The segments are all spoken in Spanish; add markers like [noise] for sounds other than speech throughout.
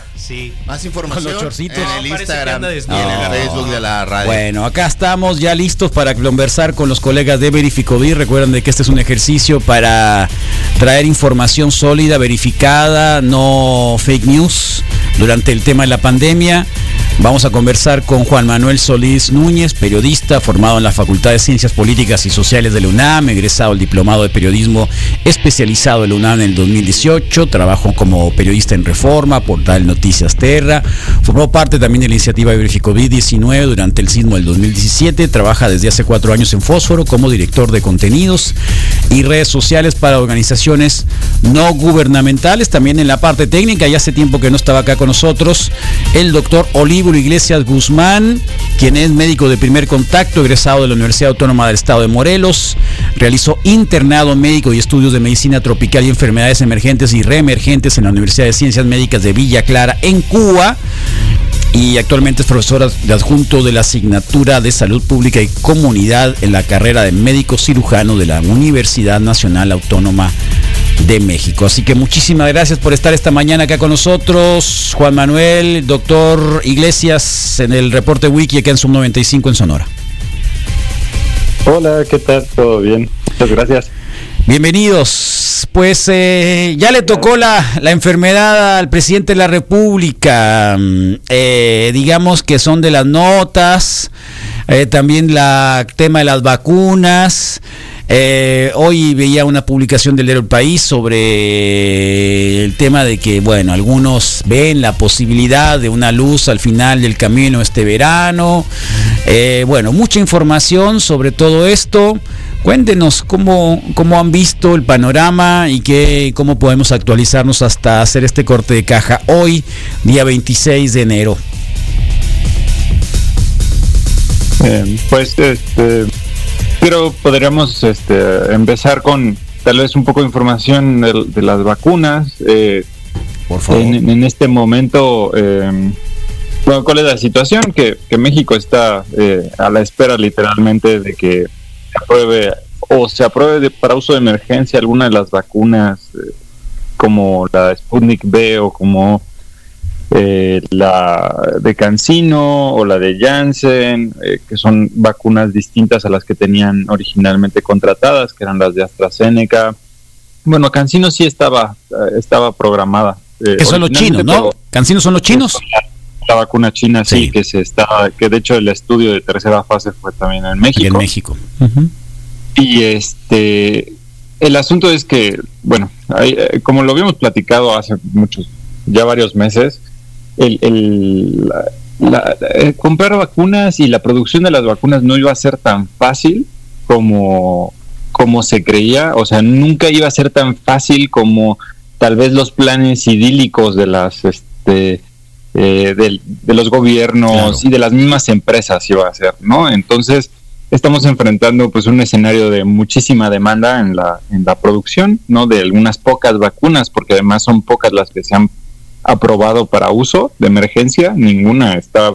[laughs] Sí. Más información Con los chorcitos. en No, el Instagram, anda en el Facebook de la radio. Bueno, acá estamos ya listos para conversar con los colegas de Verificodí. Recuerden de que este es un ejercicio para traer información sólida, verificada, no fake news durante el tema de la pandemia. Vamos a conversar con Juan Manuel Solís Núñez, periodista formado en la Facultad de Ciencias Políticas y Sociales de la UNAM, egresado del Diplomado de Periodismo especializado de la UNAM en el 2018, trabajó como periodista en Reforma, portal Noticias Terra, formó parte también de la iniciativa Verificovid 19 durante el sismo del 2017, trabaja desde hace cuatro años en Fósforo como director de contenidos y redes sociales para organizaciones no gubernamentales, también en la parte técnica, ya hace tiempo que no estaba acá con nosotros, el doctor Iglesias Guzmán, quien es médico de primer contacto, egresado de la Universidad Autónoma del Estado de Morelos, realizó internado médico y estudios de medicina tropical y enfermedades emergentes y reemergentes en la Universidad de Ciencias Médicas de Villa Clara, en Cuba y actualmente es profesora de adjunto de la asignatura de Salud Pública y Comunidad en la carrera de médico cirujano de la Universidad Nacional Autónoma de México. Así que muchísimas gracias por estar esta mañana acá con nosotros, Juan Manuel, doctor Iglesias, en el reporte Wiki acá en Sub 95 en Sonora. Hola, ¿qué tal? ¿Todo bien? Muchas gracias. Bienvenidos. Pues eh, ya le tocó la, la enfermedad al presidente de la República. Mm, eh, digamos que son de las notas. eh, también la tema de las vacunas. Eh, hoy veía una publicación del El País sobre el tema de que, bueno, algunos ven la posibilidad de una luz al final del camino este verano. Eh, bueno, mucha información sobre todo esto. Cuéntenos cómo, cómo han visto el panorama y qué, cómo podemos actualizarnos hasta hacer este corte de caja hoy, día 26 de enero. Pues, este, pero podríamos este, empezar con tal vez un poco de información de, de las vacunas. Eh, Por favor. en, en este momento, eh, bueno, ¿cuál es la situación? Que, que México está eh, a la espera literalmente de que se apruebe o se apruebe de- para uso de emergencia alguna de las vacunas eh, como la Sputnik B o como eh, la de Cancino o la de Janssen, eh, que son vacunas distintas a las que tenían originalmente contratadas, que eran las de AstraZeneca. Bueno, Cancino sí estaba, eh, estaba programada. eh, Que son los chinos, ¿no? ¿Cancinos son los chinos? La vacuna china sí, Sí. que se está, que de hecho el estudio de tercera fase fue también en México. en México. Y este, el asunto es que, bueno, hay, eh, como lo habíamos platicado hace muchos, ya varios meses, el, el- la- la- eh, comprar vacunas y la producción de las vacunas no iba a ser tan fácil como, como se creía, o sea, nunca iba a ser tan fácil como tal vez los planes idílicos de las, este, eh, de, los gobiernos Claro. y de las mismas empresas iba a ser, ¿no? Entonces, estamos enfrentando pues un escenario de muchísima demanda en la, en la producción, ¿no? De algunas pocas vacunas, porque además son pocas las que se han aprobado para uso de emergencia, ninguna está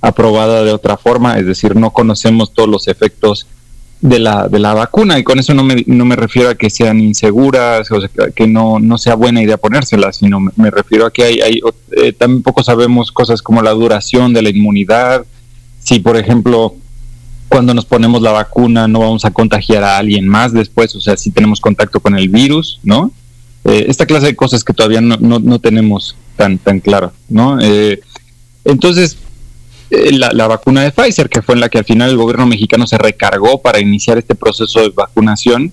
aprobada de otra forma, es decir, no conocemos todos los efectos de la, de la vacuna y con eso no me, no me refiero a que sean inseguras o sea, que no, no sea buena idea ponérselas, sino me, me refiero a que hay, hay eh, tampoco sabemos cosas como la duración de la inmunidad, si por ejemplo cuando nos ponemos la vacuna no vamos a contagiar a alguien más después, o sea, si tenemos contacto con el virus, ¿no? Eh, esta clase de cosas que todavía no, no, tenemos tan, tan claro, ¿no? Eh, entonces, eh, la, la vacuna de Pfizer, que fue en la que al final el gobierno mexicano se recargó para iniciar este proceso de vacunación,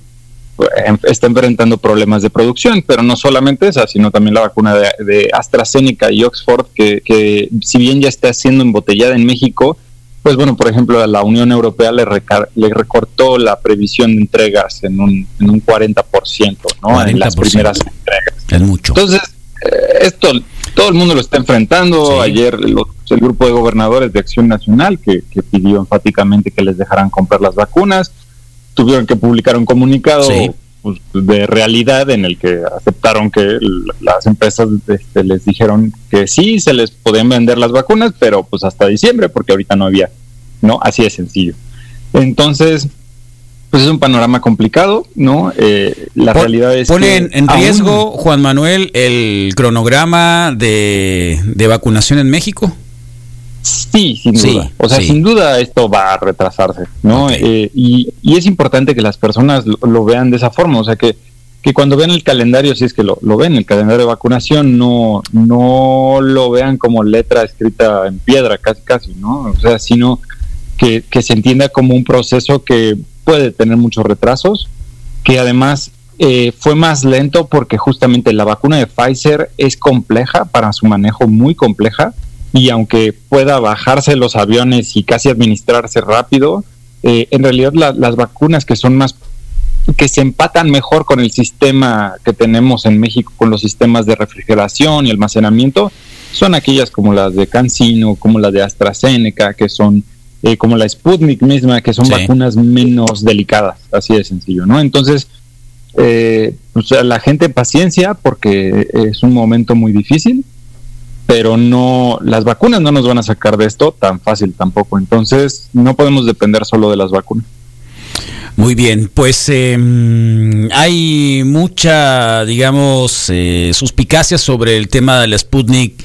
eh, está enfrentando problemas de producción, pero no solamente esa, sino también la vacuna de, de AstraZeneca y Oxford, que, que si bien ya está siendo embotellada en México, pues bueno, por ejemplo, a la Unión Europea le, recortó la previsión de entregas en un, en un 40%, ¿no? En las 40%. primeras entregas. Es mucho. Entonces, eh, esto todo el mundo lo está enfrentando. Sí. Ayer lo- el grupo de gobernadores de Acción Nacional, que, que pidió enfáticamente que les dejaran comprar las vacunas, tuvieron que publicar un comunicado Sí. Pues, de realidad en el que aceptaron que las empresas este, les dijeron que sí, se les podían vender las vacunas, pero pues hasta diciembre, porque ahorita no había, ¿no? Así de sencillo. Entonces, pues es un panorama complicado, ¿no? Eh, la realidad es pone que en, aún- riesgo, Juan Manuel, el cronograma de, de vacunación en México. Sí, sin Sí, duda. O sea, sí. sin duda esto va a retrasarse, ¿no? Eh, y, y es importante que las personas lo, lo vean de esa forma, o sea, que, que cuando vean el calendario, si es que lo, lo ven, el calendario de vacunación, no, no lo vean como letra escrita en piedra, casi, casi, ¿no? O sea, sino que, que se entienda como un proceso que puede tener muchos retrasos, que además eh, fue más lento porque justamente la vacuna de Pfizer es compleja para su manejo, muy compleja, y aunque pueda bajarse los aviones y casi administrarse rápido, eh, en realidad la- las vacunas que son más que se empatan mejor con el sistema que tenemos en México, con los sistemas de refrigeración y almacenamiento, son aquellas como las de CanSino, como las de AstraZeneca, que son eh, como la Sputnik misma, que son Sí. vacunas menos delicadas, así de sencillo, ¿no? Entonces, eh, pues, a la gente paciencia porque es un momento muy difícil, pero no, las vacunas no nos van a sacar de esto tan fácil tampoco. Entonces, no podemos depender solo de las vacunas. Muy bien, pues eh, hay mucha, digamos, eh, suspicacia sobre el tema de la Sputnik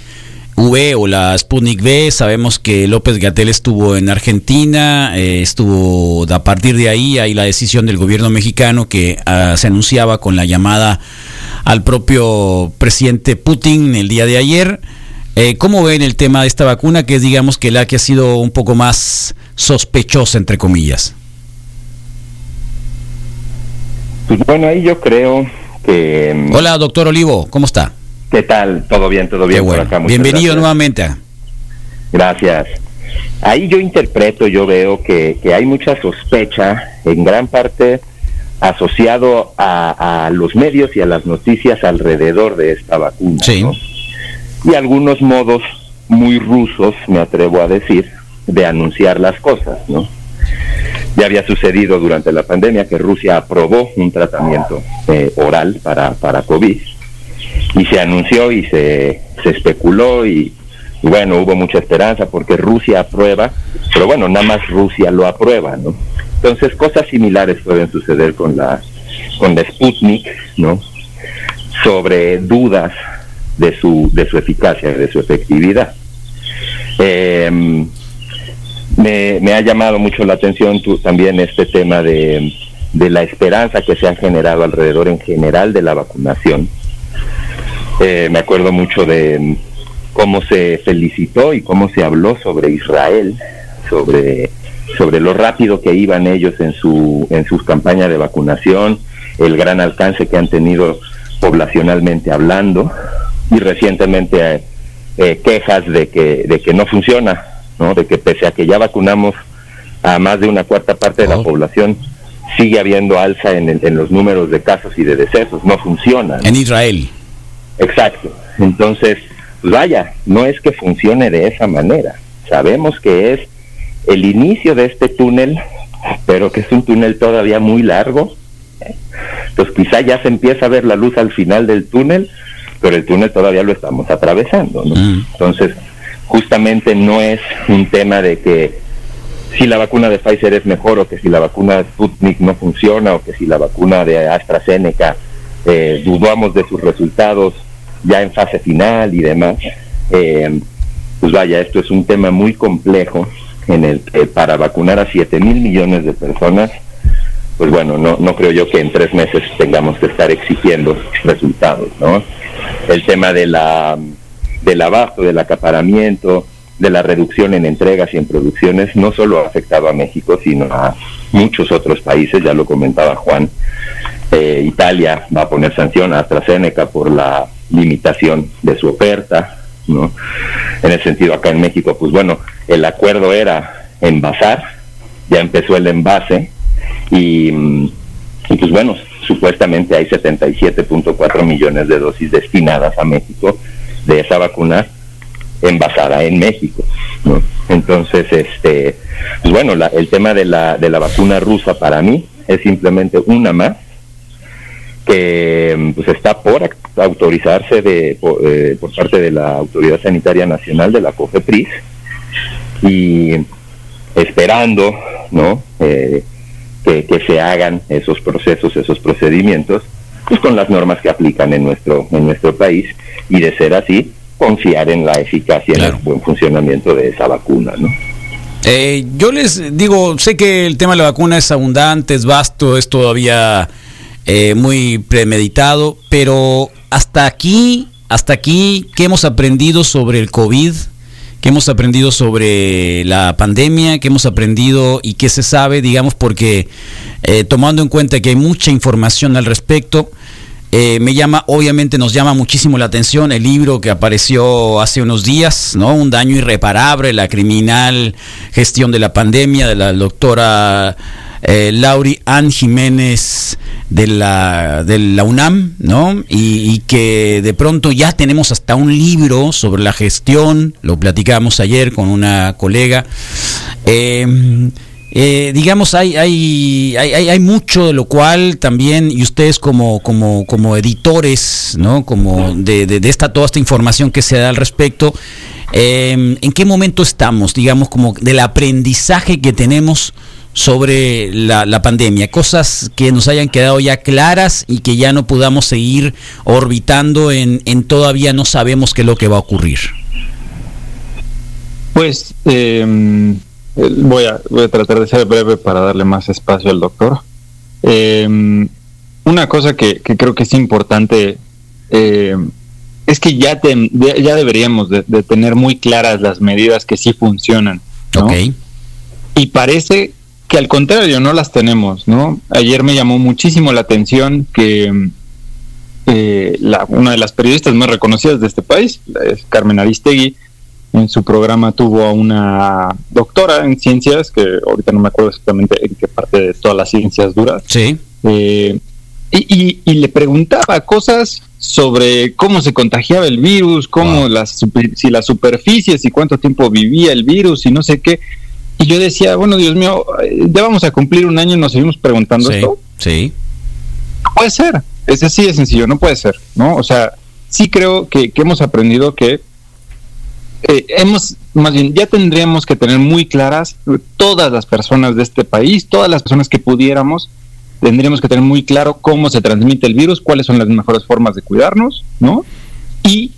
V o la Sputnik V. Sabemos que López Gatel estuvo en Argentina, eh, estuvo a partir de ahí, hay la decisión del gobierno mexicano que ah, se anunciaba con la llamada al propio presidente Putin el día de ayer. Eh, ¿Cómo ven el tema de esta vacuna que es, digamos, que la que ha sido un poco más sospechosa, entre comillas? Pues bueno, ahí yo creo que... mm, Hola, doctor Olivo, ¿cómo está? ¿Qué tal? ¿Todo bien? ¿Todo bien por bueno. acá? Muchas Bienvenido gracias. nuevamente. Gracias. Ahí yo interpreto, yo veo que, que hay mucha sospecha, en gran parte asociado a, a los medios y a las noticias alrededor de esta vacuna. Sí. ¿no? Y algunos modos muy rusos, me atrevo a decir, de anunciar las cosas, ¿no? Ya había sucedido durante la pandemia que Rusia aprobó un tratamiento eh, oral para, para COVID y se anunció y se, se especuló y, y bueno, hubo mucha esperanza porque Rusia aprueba, pero bueno, nada más Rusia lo aprueba, ¿no? Entonces cosas similares pueden suceder con la, con la Sputnik, ¿no? Sobre dudas de su, de su eficacia, de su efectividad. Eh, me, me ha llamado mucho la atención también este tema de, de la esperanza que se ha generado alrededor en general de la vacunación. Eh, me acuerdo mucho de cómo se felicitó y cómo se habló sobre Israel, sobre, sobre lo rápido que iban ellos en, su, en sus campañas de vacunación, el gran alcance que han tenido poblacionalmente hablando y recientemente eh, eh, quejas de que, de que no funciona, ¿no? de que pese a que ya vacunamos a más de una cuarta parte de la Oh. población, sigue habiendo alza en, el- en los números de casos y de decesos, no funciona. ¿no? En Israel. Exacto. Entonces, pues vaya, no es que funcione de esa manera. Sabemos que es el inicio de este túnel, pero que es un túnel todavía muy largo. ¿eh? Entonces, quizá ya se empieza a ver la luz al final del túnel, pero el túnel todavía lo estamos atravesando. ¿no? Mm. Entonces, justamente no es un tema de que si la vacuna de Pfizer es mejor o que si la vacuna de Sputnik no funciona o que si la vacuna de AstraZeneca eh, dudamos de sus resultados ya en fase final y demás. Eh, pues vaya, esto es un tema muy complejo en el para vacunar a 7 mil millones de personas, pues bueno, no, no creo yo que en tres meses tengamos que estar exigiendo resultados, ¿no? El tema de la, del abasto, del acaparamiento, de la reducción en entregas y en producciones, no solo ha afectado a México, sino a muchos otros países, ya lo comentaba Juan. Eh, Italia va a poner sanción a AstraZeneca por la limitación de su oferta, ¿no? En el sentido acá en México, pues bueno, el acuerdo era envasar, ya empezó el envase y, y pues bueno, supuestamente hay 77.4 millones de dosis destinadas a México de esa vacuna envasada en México, ¿no? Entonces, este, pues bueno, la- el tema de la, de la vacuna rusa para mí es simplemente una más que pues está por autorizarse de, por, eh, por parte de la Autoridad Sanitaria Nacional de la COFEPRIS y esperando, ¿no? Eh, que, que se hagan esos procesos, esos procedimientos, pues con las normas que aplican en nuestro, en nuestro país y de ser así, confiar en la eficacia y en el buen funcionamiento de esa vacuna, ¿no? Eh, yo les digo, sé que el tema de la vacuna es abundante, es vasto, es todavía eh, muy premeditado, pero hasta aquí, hasta aquí, ¿qué hemos aprendido sobre el COVID? ¿Qué hemos aprendido sobre la pandemia? ¿Qué hemos aprendido y qué se sabe? Digamos, porque eh, tomando en cuenta que hay mucha información al respecto, eh, me llama, obviamente nos llama muchísimo la atención el libro que apareció hace unos días, ¿no? Un daño irreparable, la criminal gestión de la pandemia de la doctora eh, Lauri Ann Jiménez de la, de la UNAM, ¿no? Y, que de pronto ya tenemos hasta un libro sobre la gestión, lo platicamos ayer con una colega. Eh, eh, digamos, hay, hay, hay, hay, mucho de lo cual también, y ustedes como, como, como editores, ¿no? Como de, de, esta, toda esta información que se da al respecto, eh, ¿en qué momento estamos, digamos, como del aprendizaje que tenemos sobre la, la, pandemia? Cosas que nos hayan quedado ya claras y que ya no podamos seguir orbitando en, en todavía no sabemos qué es lo que va a ocurrir. Pues... Eh eh, voy a, voy a tratar de ser breve para darle más espacio al doctor. Em, una cosa que, creo que es importante eh, es que ya, ya deberíamos de, tener muy claras las medidas que sí funcionan. Y parece que al contrario no las tenemos. ¿no? Ayer me llamó muchísimo la atención que eh, la, una de las periodistas más reconocidas de este país, es Carmen Aristegui, en su programa tuvo a una doctora en ciencias, que ahorita no me acuerdo exactamente en qué parte de todas las ciencias duras. Sí. Eh, y, le preguntaba cosas sobre cómo se contagiaba el virus, cómo las, si las superficies y cuánto tiempo vivía el virus y no sé qué. Y yo decía, bueno, Dios mío, ya vamos a cumplir un año y nos seguimos preguntando esto. Sí. No puede ser, es así de sencillo, no puede ser, ¿no? O sea, sí creo que, que hemos aprendido que eh, hemos, más bien, ya tendríamos que tener muy claras todas las personas de este país, todas las personas que pudiéramos, tendríamos que tener muy claro cómo se transmite el virus, cuáles son las mejores formas de cuidarnos, ¿no? Y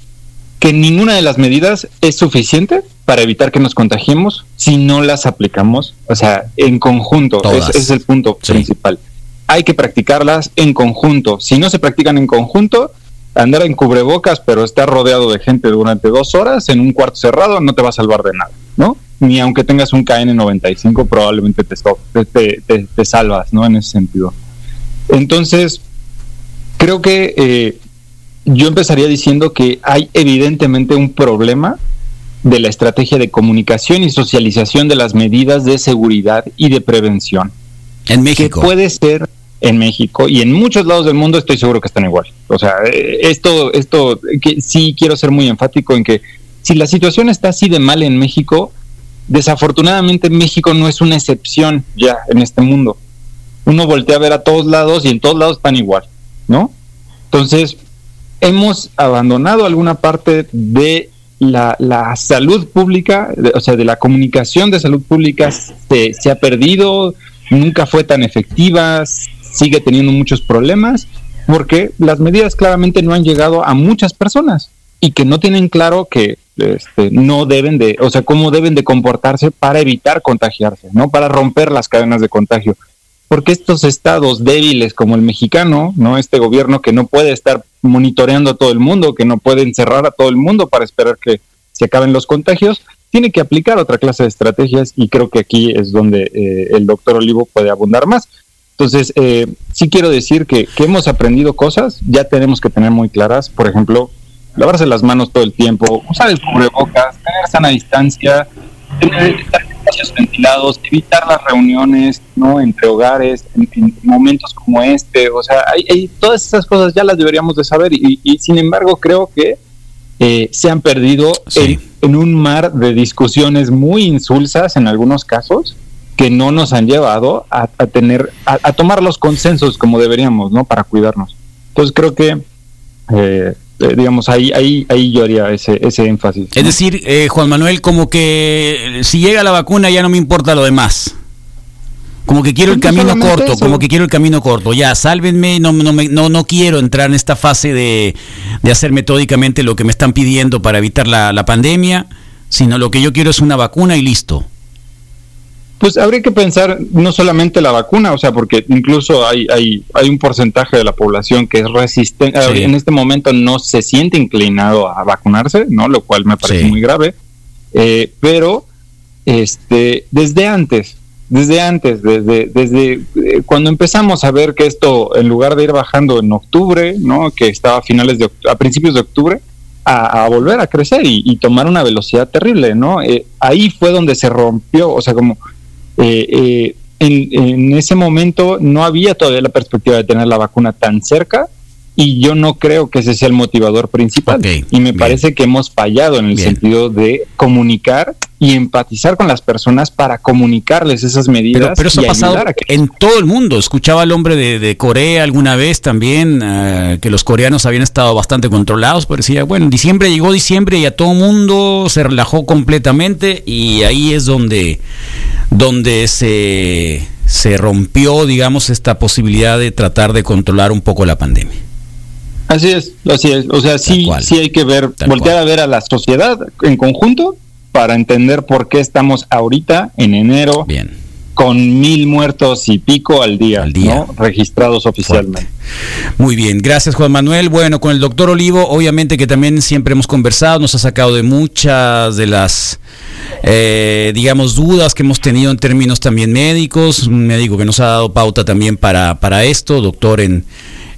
que ninguna de las medidas es suficiente para evitar que nos contagiemos si no las aplicamos, o sea, en conjunto. Ese es el punto principal. Hay que practicarlas en conjunto. Si no se practican en conjunto, andar en cubrebocas, pero estar rodeado de gente durante dos horas en un cuarto cerrado no te va a salvar de nada, ¿no? Ni aunque tengas un KN95 probablemente te, te, salvas, ¿no? En ese sentido. Entonces, creo que eh, yo empezaría diciendo que hay evidentemente un problema de la estrategia de comunicación y socialización de las medidas de seguridad y de prevención. En México. Que puede ser en México y en muchos lados del mundo estoy seguro que están igual. O sea, eh, esto, esto, que sí quiero ser muy enfático en que si la situación está así de mal en México, desafortunadamente México no es una excepción ya en este mundo. Uno voltea a ver a todos lados y en todos lados están igual, ¿no? Entonces, hemos abandonado alguna parte de la, salud pública, o sea, de la comunicación de salud pública se, se ha perdido, nunca fue tan efectiva, sigue teniendo muchos problemas porque las medidas claramente no han llegado a muchas personas y que no tienen claro que este, no deben de, o sea, cómo deben de comportarse para evitar contagiarse, ¿no? Para romper las cadenas de contagio. Porque estos estados débiles como el mexicano, ¿no? Este gobierno que no puede estar monitoreando a todo el mundo, que no puede encerrar a todo el mundo para esperar que se acaben los contagios, tiene que aplicar otra clase de estrategias y creo que aquí es donde eh, el doctor Olivo puede abundar más. Entonces, eh, sí quiero decir que, hemos aprendido cosas, ya tenemos que tener muy claras, por ejemplo, lavarse las manos todo el tiempo, usar el cubrebocas, tener sana distancia, tener espacios ventilados, evitar las reuniones no entre hogares en, momentos como este, o sea, hay, todas esas cosas ya las deberíamos de saber y, sin embargo creo que eh, se han perdido en, en un mar de discusiones muy insulsas en algunos casos que no nos han llevado a, tener, a, tomar los consensos como deberíamos, ¿no? Para cuidarnos. Entonces creo que, eh, eh, digamos, ahí, ahí, ahí yo haría ese, ese énfasis. Es decir, eh, Juan Manuel, como que si llega la vacuna ya no me importa lo demás. Como que quiero el no camino corto, eso. como que quiero el camino corto. Ya, sálvenme, no, no, me- no, no quiero entrar en esta fase de, de hacer metódicamente lo que me están pidiendo para evitar la, la pandemia, sino lo que yo quiero es una vacuna y listo. Pues habría que pensar no solamente la vacuna, o sea, porque incluso hay, hay, hay un porcentaje de la población que es resistente, Sí. en este momento no se siente inclinado a vacunarse, ¿no? Lo cual me parece Sí. muy grave. Eh, pero este, desde antes, desde antes, desde, desde eh, cuando empezamos a ver que esto, en lugar de ir bajando en octubre, ¿no? Que estaba a finales de a principios de octubre, a, a volver a crecer y, y tomar una velocidad terrible, ¿no? Eh, ahí fue donde se rompió, o sea, como eh, eh, en, en ese momento no había todavía la perspectiva de tener la vacuna tan cerca y yo no creo que ese sea el motivador principal. Y me bien. parece que hemos fallado en el Bien. sentido de comunicar y empatizar con las personas para comunicarles esas medidas. Pero, pero eso y ha pasado que- en todo el mundo. Escuchaba al hombre de, de Corea alguna vez también, eh, que los coreanos habían estado bastante controlados, pero decía, bueno, en diciembre llegó diciembre y a todo mundo se relajó completamente y ahí es donde, donde se, se rompió, digamos, esta posibilidad de tratar de controlar un poco la pandemia. Así es, así es. O sea, sí, sí hay que ver, Tal voltear cual. a ver a la sociedad en conjunto para entender por qué estamos ahorita en enero Bien. Con mil muertos y pico al día, Al día. ¿no? registrados oficialmente. Muy bien, gracias Juan Manuel. Bueno, con el doctor Olivo, obviamente que también siempre hemos conversado, nos ha sacado de muchas de las, eh, digamos, dudas que hemos tenido en términos también médicos, un médico que nos ha dado pauta también para, para esto, doctor en,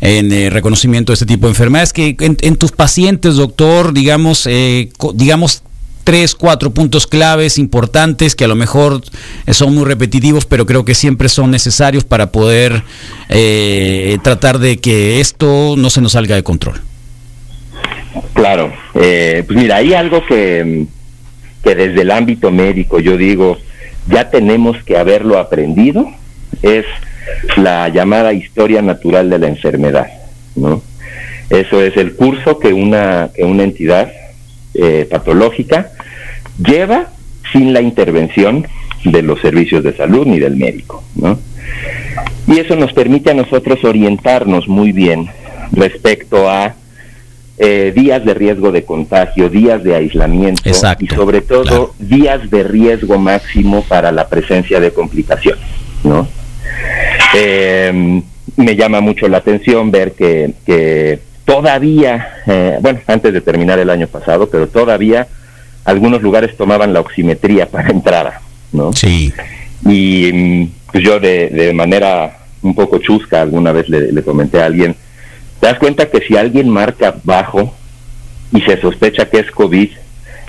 en eh, reconocimiento de este tipo de enfermedades, que en, en tus pacientes, doctor, digamos, eh, digamos, tres, cuatro puntos claves importantes que a lo mejor eh, son muy repetitivos, pero creo que siempre son necesarios para poder eh, tratar de que esto no se nos salga de control. Claro, eh, pues mira, hay algo que, que desde el ámbito médico yo digo, ya tenemos que haberlo aprendido, es la llamada historia natural de la enfermedad, ¿no? Eso es el curso que una, que una entidad eh, patológica lleva sin la intervención de los servicios de salud ni del médico, ¿no? Y eso nos permite a nosotros orientarnos muy bien respecto a eh, días de riesgo de contagio, días de aislamiento Exacto, y sobre todo claro. días de riesgo máximo para la presencia de complicaciones, ¿no? Eh, me llama mucho la atención ver que, que todavía, eh, bueno, antes de terminar el año pasado, pero todavía algunos lugares tomaban la oximetría para entrada, ¿no? Sí, Y mm, pues yo de, de manera un poco chusca alguna vez le, le comenté a alguien, ¿te das cuenta que si alguien marca bajo y se sospecha que es COVID,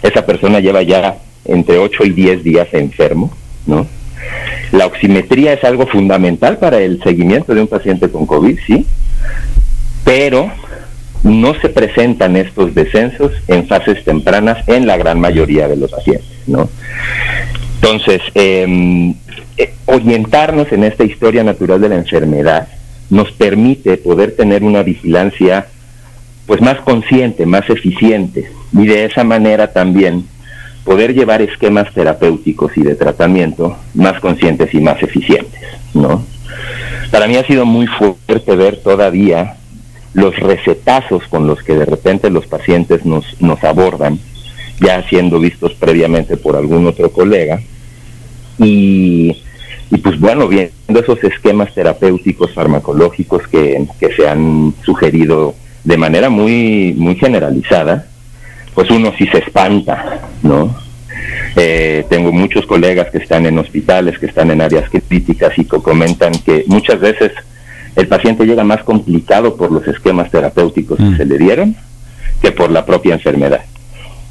esa persona lleva ya entre 8 y 10 días enfermo, ¿no? La oximetría es algo fundamental para el seguimiento de un paciente con COVID, sí, pero no se presentan estos descensos en fases tempranas en la gran mayoría de los pacientes, ¿no? Entonces, eh, eh, orientarnos en esta historia natural de la enfermedad nos permite poder tener una vigilancia pues más consciente, más eficiente y de esa manera también poder llevar esquemas terapéuticos y de tratamiento más conscientes y más eficientes, ¿no? Para mí ha sido muy fuerte ver todavía los recetazos con los que de repente los pacientes nos, nos abordan, ya siendo vistos previamente por algún otro colega, y, y pues bueno, viendo esos esquemas terapéuticos farmacológicos que, que se han sugerido de manera muy, muy generalizada, pues uno sí se espanta, ¿no? Eh, tengo muchos colegas que están en hospitales, que están en áreas críticas y que comentan que muchas veces el paciente llega más complicado por los esquemas terapéuticos Mm. que se le dieron que por la propia enfermedad.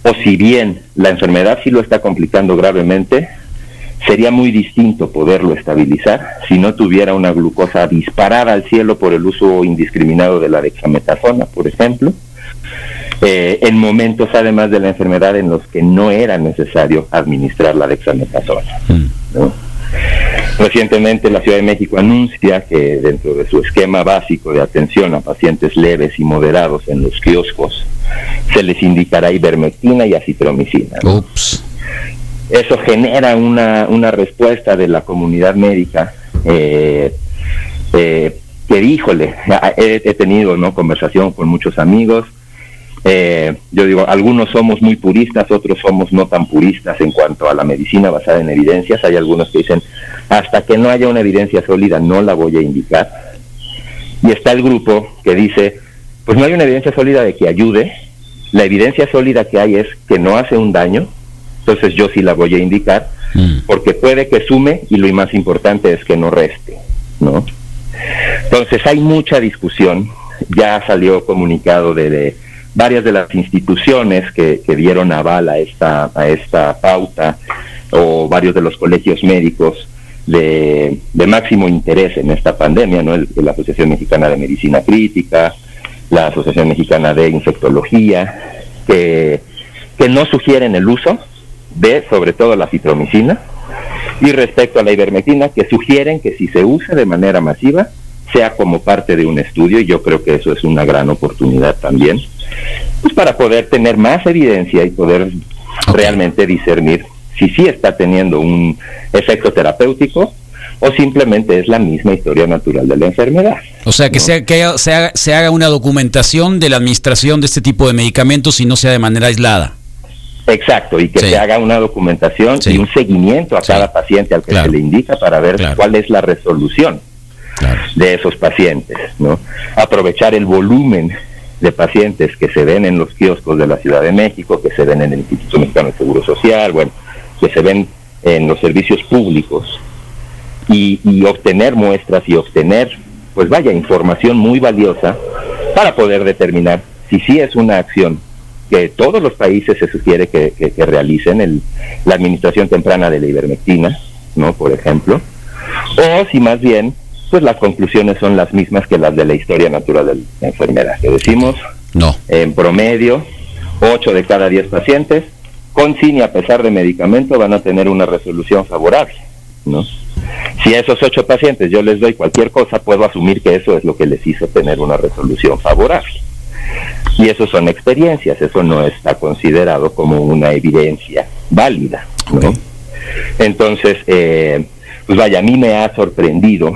O si bien la enfermedad sí lo está complicando gravemente, sería muy distinto poderlo estabilizar si no tuviera una glucosa disparada al cielo por el uso indiscriminado de la dexametasona, por ejemplo, eh, en momentos además de la enfermedad en los que no era necesario administrar la dexametasona. Mm. ¿no? Recientemente la Ciudad de México anuncia que dentro de su esquema básico de atención a pacientes leves y moderados en los kioscos se les indicará ivermectina y acitromicina. ¿no? Ups. Eso genera una, una respuesta de la comunidad médica eh, eh, que híjole, he, he tenido no conversación con muchos amigos. Eh, yo digo, algunos somos muy puristas, otros somos no tan puristas en cuanto a la medicina basada en evidencias. Hay algunos que dicen, hasta que no haya una evidencia sólida, no la voy a indicar. Y está el grupo que dice, pues no hay una evidencia sólida de que ayude, la evidencia sólida que hay es que no hace un daño, entonces yo sí la voy a indicar, Mm. porque puede que sume y lo más importante es que no reste, ¿no? Entonces hay mucha discusión, ya salió comunicado de, de varias de las instituciones que, que dieron aval a esta, a esta pauta o varios de los colegios médicos de, de máximo interés en esta pandemia, ¿no? El- la Asociación Mexicana de Medicina Crítica, la Asociación Mexicana de Infectología, que, que no sugieren el uso de sobre todo la citromicina y respecto a la ivermectina que sugieren que si se usa de manera masiva sea como parte de un estudio y yo creo que eso es una gran oportunidad también pues para poder tener más evidencia y poder realmente discernir si sí está teniendo un efecto terapéutico o simplemente es la misma historia natural de la enfermedad. O sea, que, ¿no? sea, que haya- se, haga, se haga una documentación de la administración de este tipo de medicamentos y no sea de manera aislada. Exacto, y que Sí. se haga una documentación Sí. y un seguimiento a Sí. cada paciente al que Claro. se le indica para ver Claro. cuál es la resolución De esos pacientes, ¿no? Aprovechar el volumen de pacientes que se ven en los kioscos de la Ciudad de México, que se ven en el Instituto Mexicano de Seguro Social, bueno, que se ven en los servicios públicos y, y obtener muestras y obtener, pues vaya, información muy valiosa para poder determinar si sí es una acción que todos los países se sugiere que, que- que realicen, el, la administración temprana de la ivermectina, ¿no? Por ejemplo, o si más bien, pues las conclusiones son las mismas que las de la historia natural de la enfermedad, que decimos No. en promedio, 8 de cada 10 pacientes con sin y a pesar de medicamento van a tener una resolución favorable, ¿no? Si a esos 8 pacientes yo les doy cualquier cosa, puedo asumir que eso es lo que les hizo tener una resolución favorable. Y eso son experiencias, eso no está considerado como una evidencia válida. Entonces, eh, pues vaya, a mí me ha sorprendido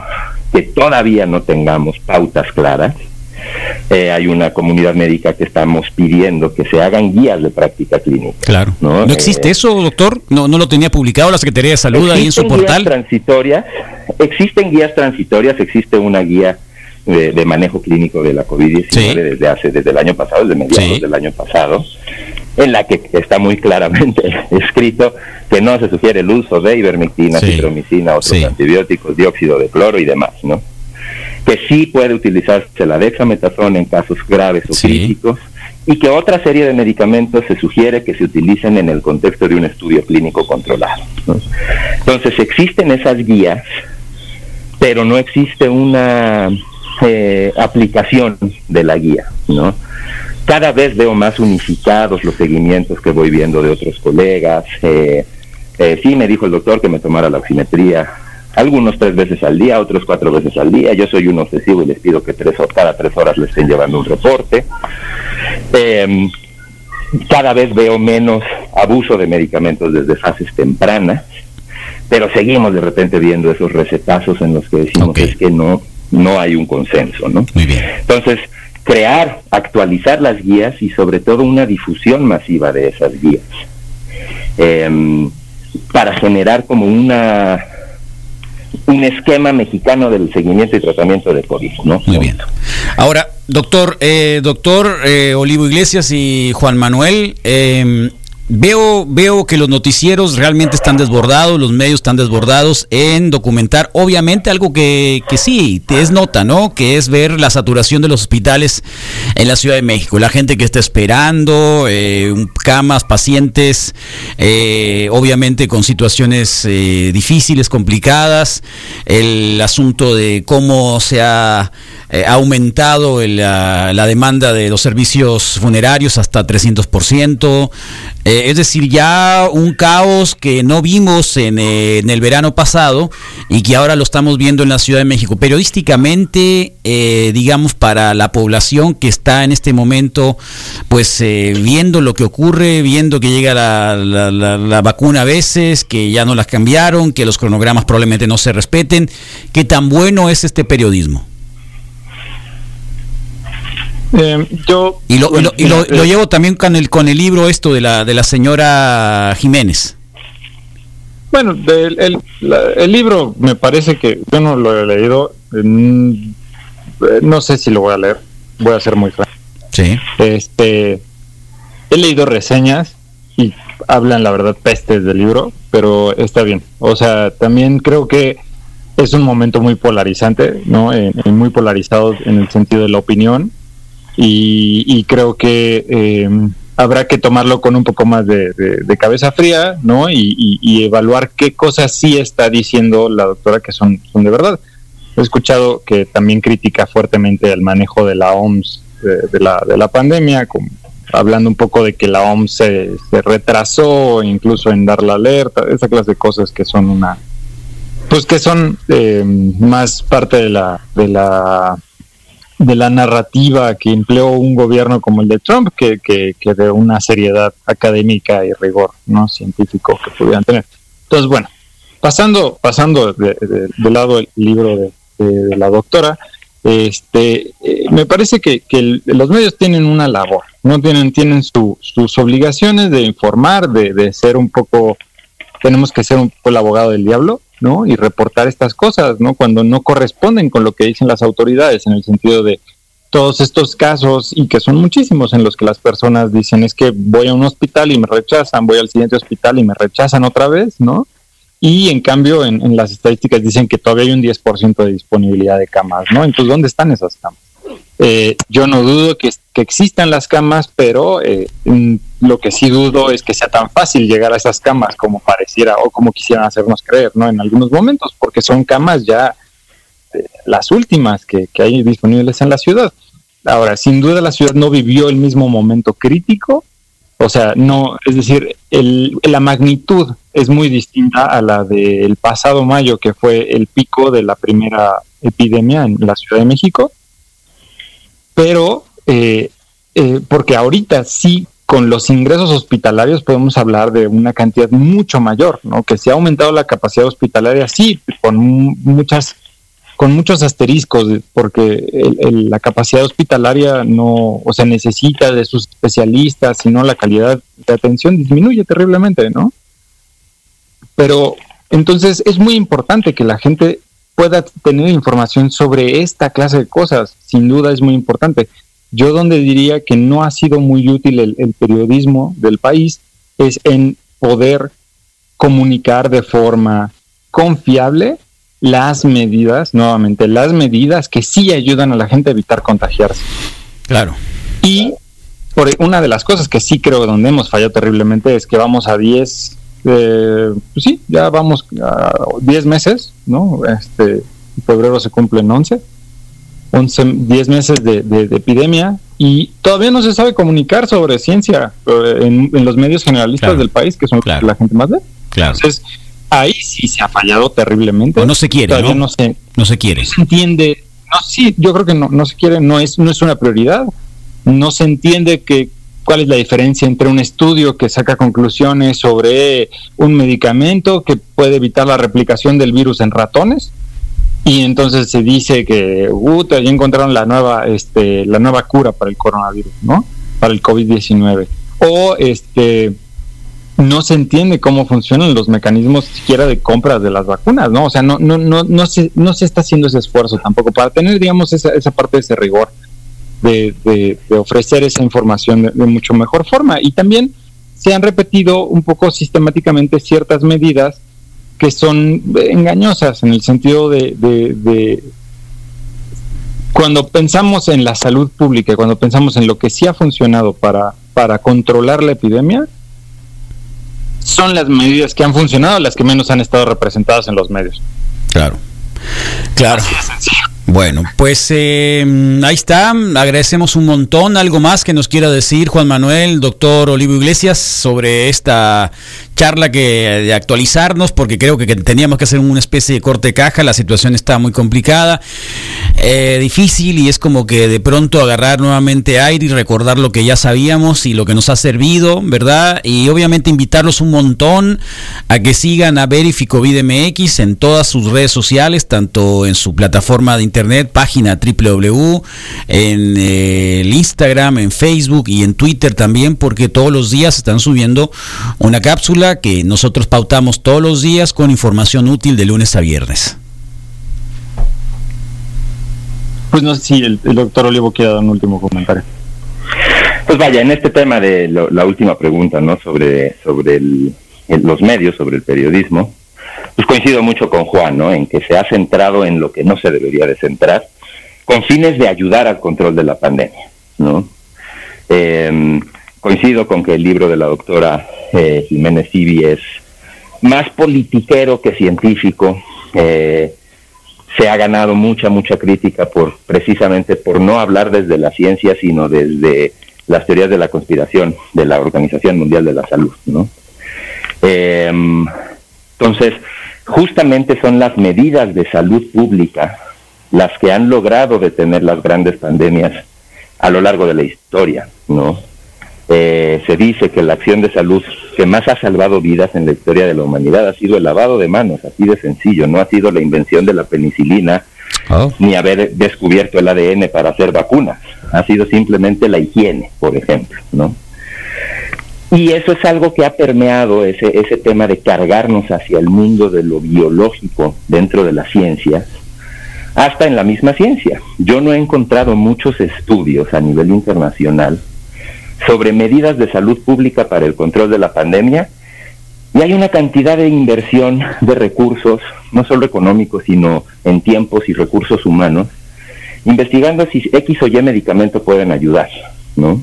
que todavía no tengamos pautas claras. Eh, hay una comunidad médica que estamos pidiendo que se hagan guías de práctica clínica. Claro. ¿no? ¿No, existe Eh, eso, doctor? ¿No, ¿No lo tenía publicado la Secretaría de Salud ahí en su Existen guías portal? transitorias, existen guías transitorias, existe una guía de, de manejo clínico de la COVID-19 Sí. desde hace, desde el año pasado, desde mediados Sí. del año pasado, en la que está muy claramente [laughs] escrito que no se sugiere el uso de ivermectina, Sí. citromicina, otros Sí. antibióticos, dióxido de cloro y demás, ¿no? Que sí puede utilizarse la dexametasona en casos graves o Sí. críticos y que otra serie de medicamentos se sugiere que se utilicen en el contexto de un estudio clínico controlado. ¿no? Entonces existen esas guías, pero no existe una eh, aplicación de la guía, ¿no? Cada vez veo más unificados los seguimientos que voy viendo de otros colegas. Eh, eh, sí, me dijo el doctor que me tomara la oximetría, algunos tres veces al día, otros cuatro veces al día. Yo soy un obsesivo y les pido que tres, cada tres horas le estén llevando un reporte. Eh, cada vez veo menos abuso de medicamentos desde fases tempranas, pero seguimos de repente viendo esos recetazos en los que decimos es que no, no hay un consenso, ¿no? Muy bien. Entonces, crear, actualizar las guías y sobre todo una difusión masiva de esas guías em, para generar como una un esquema mexicano del seguimiento y tratamiento de COVID, ¿no? Muy bien. Ahora, doctor, eh, doctor eh, Olivo Iglesias y Juan Manuel, eh, veo, veo que los noticieros realmente están desbordados, los medios están desbordados en documentar, obviamente algo que, que sí, te es nota, ¿no? Que es ver la saturación de los hospitales en la Ciudad de México, la gente que está esperando, eh, camas, pacientes, eh, obviamente con situaciones eh, difíciles, complicadas, el asunto de cómo se ha eh, aumentado la, la demanda de los servicios funerarios hasta 300%, eh, Eh, es decir, ya un caos que no vimos en, eh, en, el verano pasado y que ahora lo estamos viendo en la Ciudad de México. Periodísticamente, eh, digamos, para la población que está en este momento, pues viendo lo que ocurre, viendo que llega la, la, la, la, vacuna a veces, que ya no las cambiaron, que los cronogramas probablemente no se respeten, ¿qué tan bueno es este periodismo? Eh, yo y lo, bueno, y lo, y lo, lo, llevo también con el con el libro esto de la de la señora Jiménez. Bueno, el, el, la, el libro me parece que yo no lo he leído, eh, no sé si lo voy a leer, voy a ser muy franco. Sí. Este, he leído reseñas y hablan la verdad pestes del libro, pero está bien. O sea, también creo que es un momento muy polarizante, ¿no? Eh, muy polarizado en el sentido de la opinión y, creo que eh, habrá que tomarlo con un poco más de, cabeza fría, ¿no? Y, evaluar qué cosas sí está diciendo la doctora que son, son de verdad. He escuchado que también critica fuertemente el manejo de la OMS de, la, de la pandemia, como, hablando un poco de que la OMS se, retrasó incluso en dar la alerta, esa clase de cosas que son una pues que son eh, más parte de la de la de la narrativa que empleó un gobierno como el de Trump que, que, de una seriedad académica y rigor no científico que pudieran tener. Entonces, bueno, pasando, pasando de, de, lado el libro de, la doctora, este, eh, me parece que, que los medios tienen una labor, no tienen, tienen su, sus obligaciones de informar, de, de ser un poco, tenemos que ser un poco el abogado del diablo, ¿no? Y reportar estas cosas, ¿no? Cuando no corresponden con lo que dicen las autoridades, en el sentido de todos estos casos, y que son muchísimos, en los que las personas dicen es que voy a un hospital y me rechazan, voy al siguiente hospital y me rechazan otra vez, ¿no? Y en cambio, en, en las estadísticas dicen que todavía hay un 10% de disponibilidad de camas, ¿no? Entonces, ¿dónde están esas camas? Eh, yo no dudo que, existan las camas, pero eh, lo que sí dudo es que sea tan fácil llegar a esas camas como pareciera o como quisieran hacernos creer, ¿no? En algunos momentos, porque son camas ya eh, las últimas que, que, hay disponibles en la ciudad. Ahora, sin duda la ciudad no vivió el mismo momento crítico, o sea, no, es decir, el, la magnitud es muy distinta a la del pasado mayo, que fue el pico de la primera epidemia en la Ciudad de México pero eh, eh, porque ahorita sí con los ingresos hospitalarios podemos hablar de una cantidad mucho mayor, ¿no? Que se ha aumentado la capacidad hospitalaria, sí, con muchas, con muchos asteriscos, porque la capacidad hospitalaria no, o sea, necesita de sus especialistas, sino la calidad de atención disminuye terriblemente, ¿no? Pero entonces es muy importante que la gente pueda tener información sobre esta clase de cosas, sin duda es muy importante. Yo donde diría que no ha sido muy útil el, el periodismo del país es en poder comunicar de forma confiable las medidas, nuevamente, las medidas que sí ayudan a la gente a evitar contagiarse. Claro. Y por una de las cosas que sí creo donde hemos fallado terriblemente es que vamos a 10 eh, pues sí, ya vamos a 10 meses, ¿no? Este, en febrero se cumplen 11, 11 10 meses de, de, de, epidemia y todavía no se sabe comunicar sobre ciencia eh, en, en, los medios generalistas claro. del país, que son claro. la gente más ve. Claro. Entonces, ahí sí se ha fallado terriblemente. O no se quiere, todavía ¿no? no se, no se quiere. No se entiende. No, sí, yo creo que no, no se quiere, no es, no es una prioridad. No se entiende que cuál es la diferencia entre un estudio que saca conclusiones sobre un medicamento que puede evitar la replicación del virus en ratones y entonces se dice que uh, ya encontraron la nueva este la nueva cura para el coronavirus, ¿no? Para el COVID-19 o este no se entiende cómo funcionan los mecanismos siquiera de compras de las vacunas, ¿no? O sea, no no no no se no se está haciendo ese esfuerzo tampoco para tener digamos esa esa parte de ese rigor de, de, de ofrecer esa información de, de, mucho mejor forma. Y también se han repetido un poco sistemáticamente ciertas medidas que son engañosas en el sentido de, de cuando pensamos en la salud pública, cuando pensamos en lo que sí ha funcionado para, para controlar la epidemia, son las medidas que han funcionado las que menos han estado representadas en los medios. Claro. Claro. Bueno, pues eh, ahí está. Agradecemos un montón. Algo más que nos quiera decir Juan Manuel, doctor Olivo Iglesias, sobre esta charla que de actualizarnos, porque creo que, teníamos que hacer una especie de corte de caja. La situación está muy complicada, eh, difícil y es como que de pronto agarrar nuevamente aire y recordar lo que ya sabíamos y lo que nos ha servido, ¿verdad? Y obviamente invitarlos un montón a que sigan a Verificovid MX en todas sus redes sociales, tanto en su plataforma de internet, página www, en eh, el Instagram, en Facebook y en Twitter también, porque todos los días están subiendo una cápsula que nosotros pautamos todos los días con información útil de lunes a viernes. Pues no sé si el, doctor Olivo quiere dar un último comentario. Pues vaya, en este tema de la última pregunta, ¿no? Sobre, sobre los medios, sobre el periodismo, pues coincido mucho con Juan, ¿no? En que se ha centrado en lo que no se debería de centrar, con fines de ayudar al control de la pandemia, ¿no? Em, coincido con que el libro de la doctora eh, Jiménez Sibi es más politiquero que científico. Eh, se ha ganado mucha, mucha crítica por precisamente por no hablar desde la ciencia, sino desde las teorías de la conspiración de la Organización Mundial de la Salud, ¿no? Entonces, justamente son las medidas de salud pública las que han logrado detener las grandes pandemias a lo largo de la historia, ¿no? Eh, se dice que la acción de salud que más ha salvado vidas en la historia de la humanidad ha sido el lavado de manos, así de sencillo, no ha sido la invención de la penicilina oh. ni haber descubierto el ADN para hacer vacunas, ha sido simplemente la higiene, por ejemplo, ¿no? Y eso es algo que ha permeado ese, ese tema de cargarnos hacia el mundo de lo biológico dentro de la ciencia, hasta en la misma ciencia. Yo no he encontrado muchos estudios a nivel internacional sobre medidas de salud pública para el control de la pandemia y hay una cantidad de inversión de recursos, no solo económicos, sino en tiempos y recursos humanos, investigando si X o Y medicamento pueden ayudar, ¿no?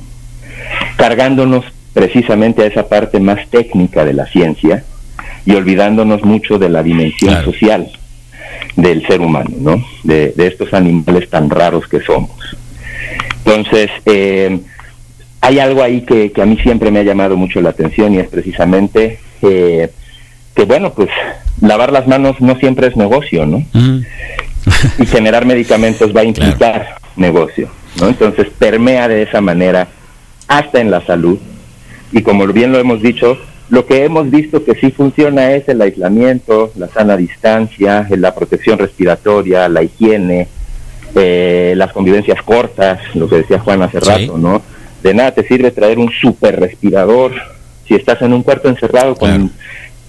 Cargándonos precisamente a esa parte más técnica de la ciencia y olvidándonos mucho de la dimensión social del ser humano, ¿no? De, estos animales tan raros que somos. Entonces, eh, hay algo ahí que, a mí siempre me ha llamado mucho la atención y es precisamente eh, que, bueno, pues lavar las manos no siempre es negocio, ¿no? y generar medicamentos va a implicar negocio, ¿no? Entonces permea de esa manera hasta en la salud y como bien lo hemos dicho, lo que hemos visto que sí funciona es el aislamiento, la sana distancia, la protección respiratoria, la higiene, eh, las convivencias cortas, lo que decía Juan hace rato, ¿no? De nada te sirve traer un super respirador si estás en un cuarto encerrado con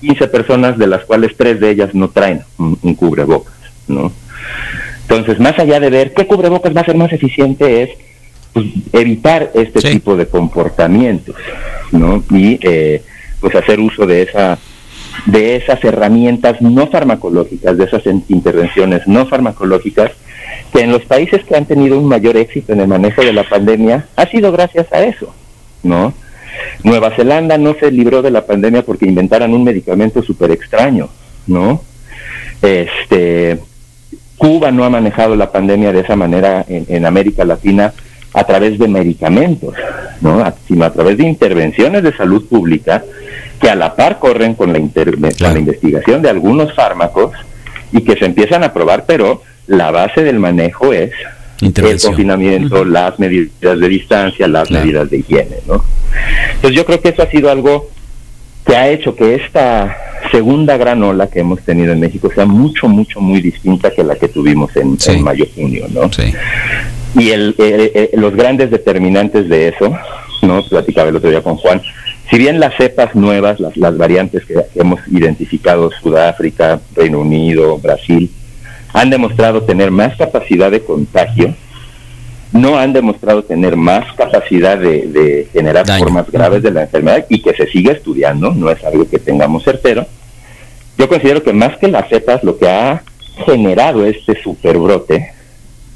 15 personas, de las cuales tres de ellas no traen un, cubrebocas, ¿no? Entonces, más allá de ver qué cubrebocas va a ser más eficiente, es pues, evitar este tipo de comportamientos, ¿no? Y eh, pues hacer uso de esa de esas herramientas no farmacológicas, de esas intervenciones no farmacológicas, que en los países que han tenido un mayor éxito en el manejo de la pandemia ha sido gracias a eso, ¿no? Nueva Zelanda no se libró de la pandemia porque inventaran un medicamento súper extraño, ¿no? Este, Cuba no ha manejado la pandemia de esa manera en América Latina a través de medicamentos, ¿no? sino a través de intervenciones de salud pública que a la par corren con la, la investigación de algunos fármacos y que se empiezan a probar, pero la base del manejo es el confinamiento, las medidas de distancia, las medidas de higiene. ¿no? Entonces yo creo que eso ha sido algo que ha hecho que esta segunda gran ola que hemos tenido en México sea mucho, mucho, muy distinta que la que tuvimos en, en mayo-junio. ¿no? Sí. Y el, los grandes determinantes de eso, ¿no? Platicaba el otro día con Juan, si bien las cepas nuevas, las, las variantes que, hemos identificado, Sudáfrica, Reino Unido, Brasil, han demostrado tener más capacidad de contagio, no han demostrado tener más capacidad de, generar formas graves de la enfermedad y que se sigue estudiando, no es algo que tengamos certero. Yo considero que más que las cepas, lo que ha generado este superbrote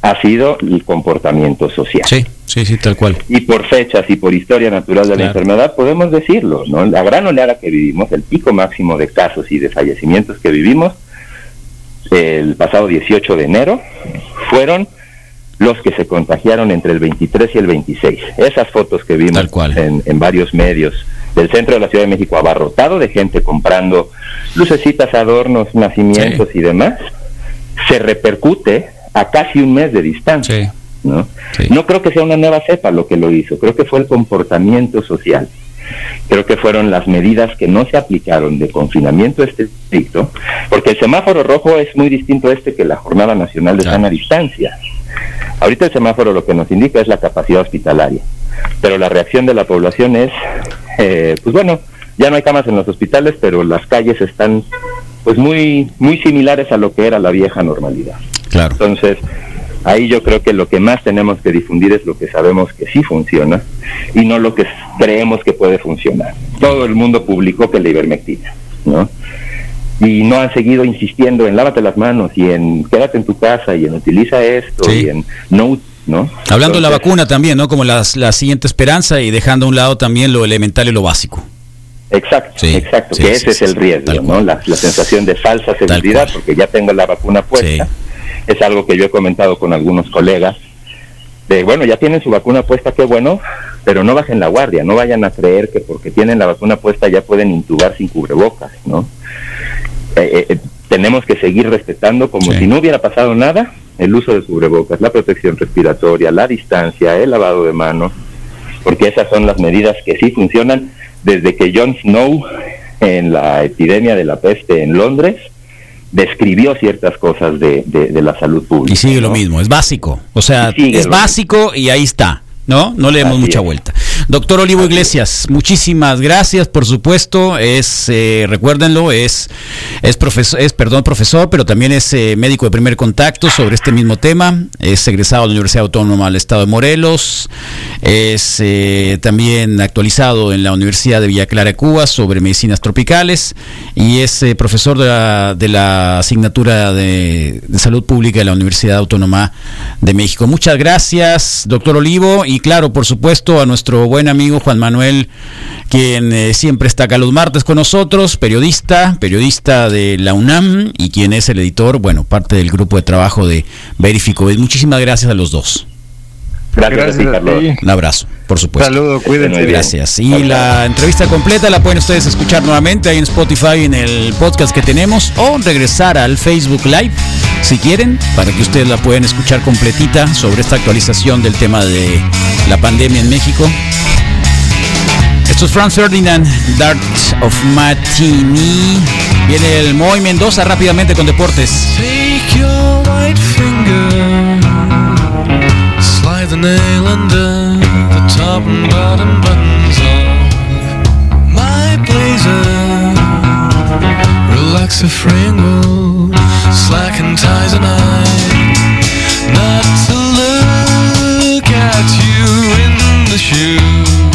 ha sido el comportamiento social. Sí, sí, sí, tal cual. Y por fechas y por historia natural de la enfermedad podemos decirlo, ¿no? La gran oleada que vivimos, el pico máximo de casos y de fallecimientos que vivimos el pasado 18 de enero fueron los que se contagiaron entre el 23 y el 26. Esas fotos que vimos Tal cual. En, en varios medios del centro de la Ciudad de México, abarrotado de gente comprando lucecitas, adornos, nacimientos y demás, se repercute a casi un mes de distancia. Sí. ¿no? Sí. no creo que sea una nueva cepa lo que lo hizo, creo que fue el comportamiento social. Creo que fueron las medidas que no se aplicaron de confinamiento estricto, porque el semáforo rojo es muy distinto a este que la Jornada Nacional de Claro. Sana Distancia. Ahorita el semáforo lo que nos indica es la capacidad hospitalaria, pero la reacción de la población es, eh, pues bueno, ya no hay camas en los hospitales, pero las calles están pues muy muy similares a lo que era la vieja normalidad. Claro. Entonces, ahí yo creo que lo que más tenemos que difundir es lo que sabemos que sí funciona y no lo que creemos que puede funcionar. Todo el mundo publicó que la ivermectina, ¿no? Y no han seguido insistiendo en lávate las manos y en quédate en tu casa y en utiliza esto Sí. y en no, ¿no? Hablando de la vacuna también, ¿no? Como las- la siguiente esperanza y dejando a un lado también lo elemental y lo básico. Exacto, Sí, exacto, sí, que ese es el riesgo, ¿no? La, la sensación de falsa seguridad, porque ya tengo la vacuna puesta. Es algo que yo he comentado con algunos colegas. De bueno, ya tienen su vacuna puesta, qué bueno, pero no bajen la guardia, no vayan a creer que porque tienen la vacuna puesta ya pueden intubar sin cubrebocas, ¿no? Eh, eh, tenemos que seguir respetando como Sí. si no hubiera pasado nada el uso de cubrebocas, la protección respiratoria, la distancia, el lavado de manos, porque esas son las medidas que sí funcionan desde que John Snow en la epidemia de la peste en Londres describió ciertas cosas de, de- de la salud pública. Y sigue lo mismo, es básico. O sea, es básico y ahí está. ¿No? No le demos Así mucha es. vuelta. Doctor Olivo Así Iglesias, muchísimas gracias, por supuesto. Es, eh, recuérdenlo, es, es profesor, es, perdón, profesor, pero también es eh, médico de primer contacto sobre este mismo tema. Es egresado de la Universidad Autónoma del Estado de Morelos. Es eh, también actualizado en la Universidad de Villa Clara, Cuba, sobre medicinas tropicales. Y es eh, profesor de la, de la asignatura de, de salud pública de la Universidad Autónoma de México. Muchas gracias, doctor Olivo. Y claro, por supuesto, a nuestro buen amigo Juan Manuel, quien eh, siempre está acá los martes con nosotros, periodista, periodista de la UNAM y quien es el editor, bueno, parte del grupo de trabajo de Verifico. Muchísimas gracias a los dos. Gracias, Gracias a ti, a Carlos. ti. Un abrazo, por supuesto. Saludo, cuídense. Gracias. Y la entrevista completa la pueden ustedes escuchar nuevamente ahí en Spotify en el podcast que tenemos o regresar al Facebook Live si quieren para que ustedes la puedan escuchar completita sobre esta actualización del tema de la pandemia en México. Esto es Franz Ferdinand, Dart of Matini. Viene el Moy Mendoza rápidamente con deportes. Take your white finger, slide the nail under the top and bottom buttons of my blazer. Relax the Slacking ties Not to look at you in the shoe.